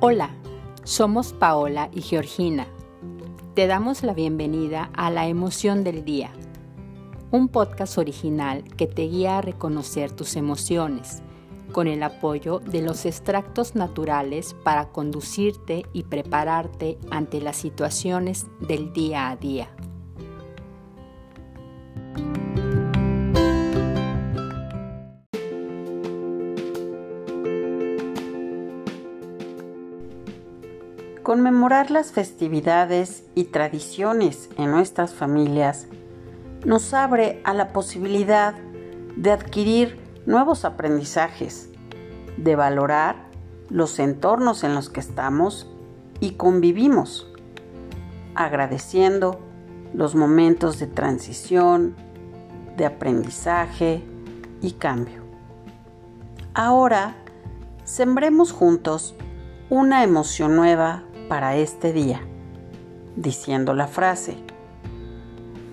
Hola, somos Paola y Georgina. Te damos la bienvenida a La Emoción del Día, un podcast original que te guía a reconocer tus emociones, con el apoyo de los extractos naturales para conducirte y prepararte ante las situaciones del día a día. Conmemorar las festividades y tradiciones en nuestras familias nos abre a la posibilidad de adquirir nuevos aprendizajes, de valorar los entornos en los que estamos y convivimos, agradeciendo los momentos de transición, de aprendizaje y cambio. Ahora, sembremos juntos una emoción nueva para este día, diciendo la frase,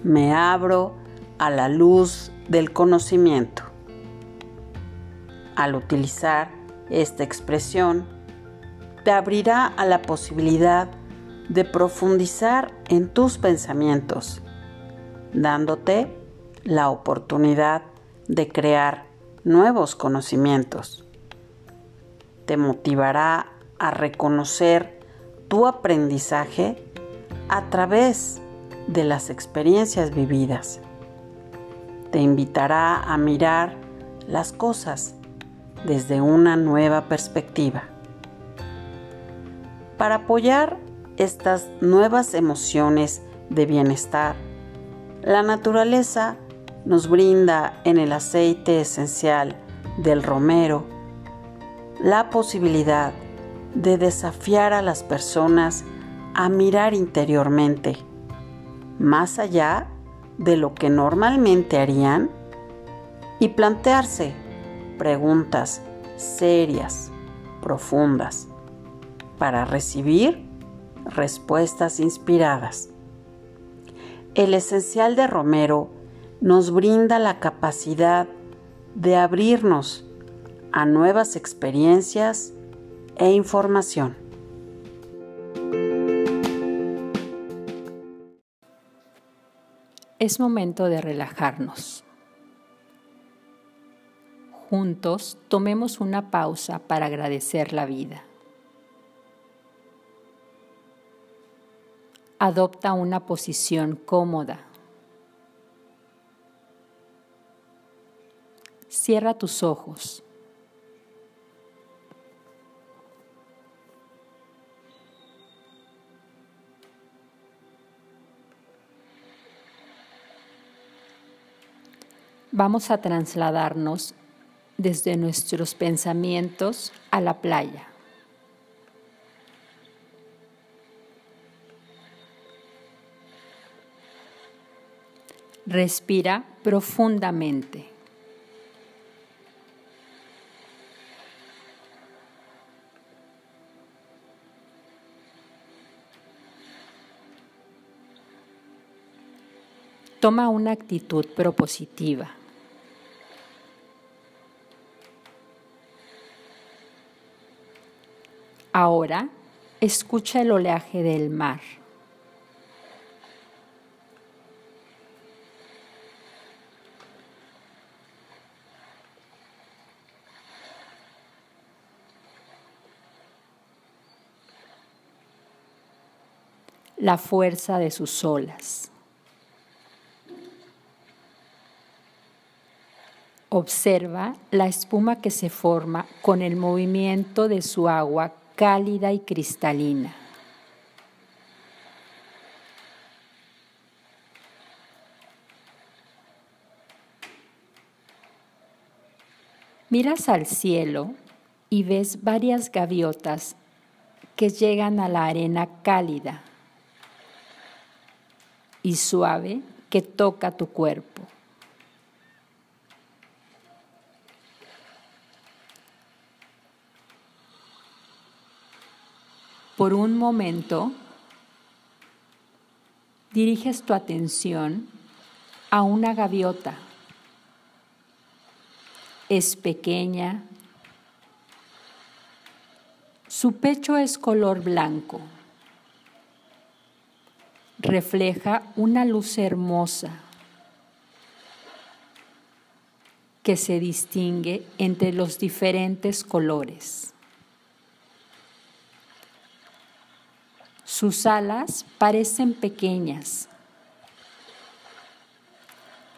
me abro a la luz del conocimiento. Al utilizar esta expresión, te abrirá a la posibilidad de profundizar en tus pensamientos, dándote la oportunidad de crear nuevos conocimientos. Te motivará a reconocer tu aprendizaje a través de las experiencias vividas. Te invitará a mirar las cosas desde una nueva perspectiva. Para apoyar estas nuevas emociones de bienestar, la naturaleza nos brinda en el aceite esencial del romero la posibilidad de desafiar a las personas a mirar interiormente, más allá de lo que normalmente harían, y plantearse preguntas serias, profundas, para recibir respuestas inspiradas. El esencial de Romero nos brinda la capacidad de abrirnos a nuevas experiencias e información. Es momento de relajarnos. Juntos tomemos una pausa para agradecer la vida. Adopta una posición cómoda. Cierra tus ojos. Vamos a trasladarnos desde nuestros pensamientos a la playa. Respira profundamente. Toma una actitud propositiva. Ahora escucha el oleaje del mar. La fuerza de sus olas. Observa la espuma que se forma con el movimiento de su agua cálida y cristalina. Miras al cielo y ves varias gaviotas que llegan a la arena cálida y suave que toca tu cuerpo. Por un momento diriges tu atención a una gaviota. Es pequeña, Su pecho es color blanco. Refleja una luz hermosa que se distingue entre los diferentes colores. Sus alas parecen pequeñas.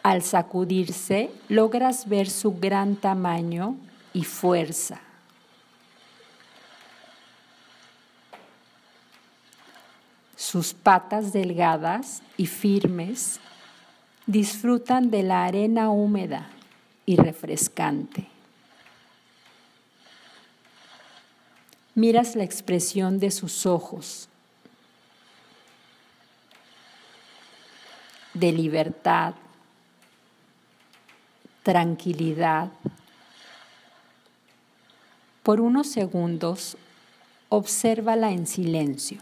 Al sacudirse logras ver su gran tamaño y fuerza. Sus patas delgadas y firmes disfrutan de la arena húmeda y refrescante. Miras la expresión de sus ojos, de libertad, tranquilidad. Por unos segundos, obsérvala en silencio.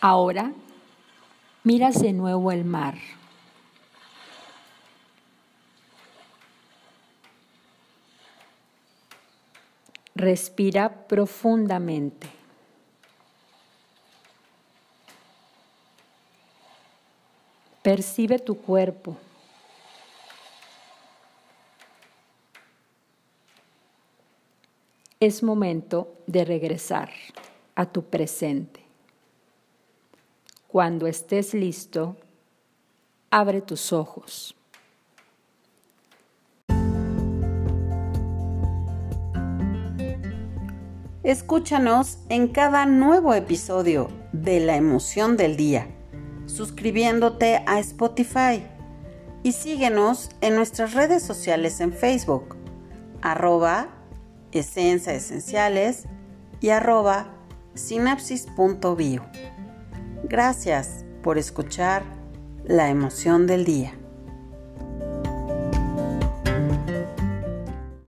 Ahora miras de nuevo el mar. Respira profundamente. Percibe tu cuerpo. Es momento de regresar a tu presente. Cuando estés listo, abre tus ojos. Escúchanos en cada nuevo episodio de La emoción del día, suscribiéndote a Spotify y síguenos en nuestras redes sociales en Facebook, arroba esencia esenciales y arroba sinapsis.bio. Gracias por escuchar la emoción del día.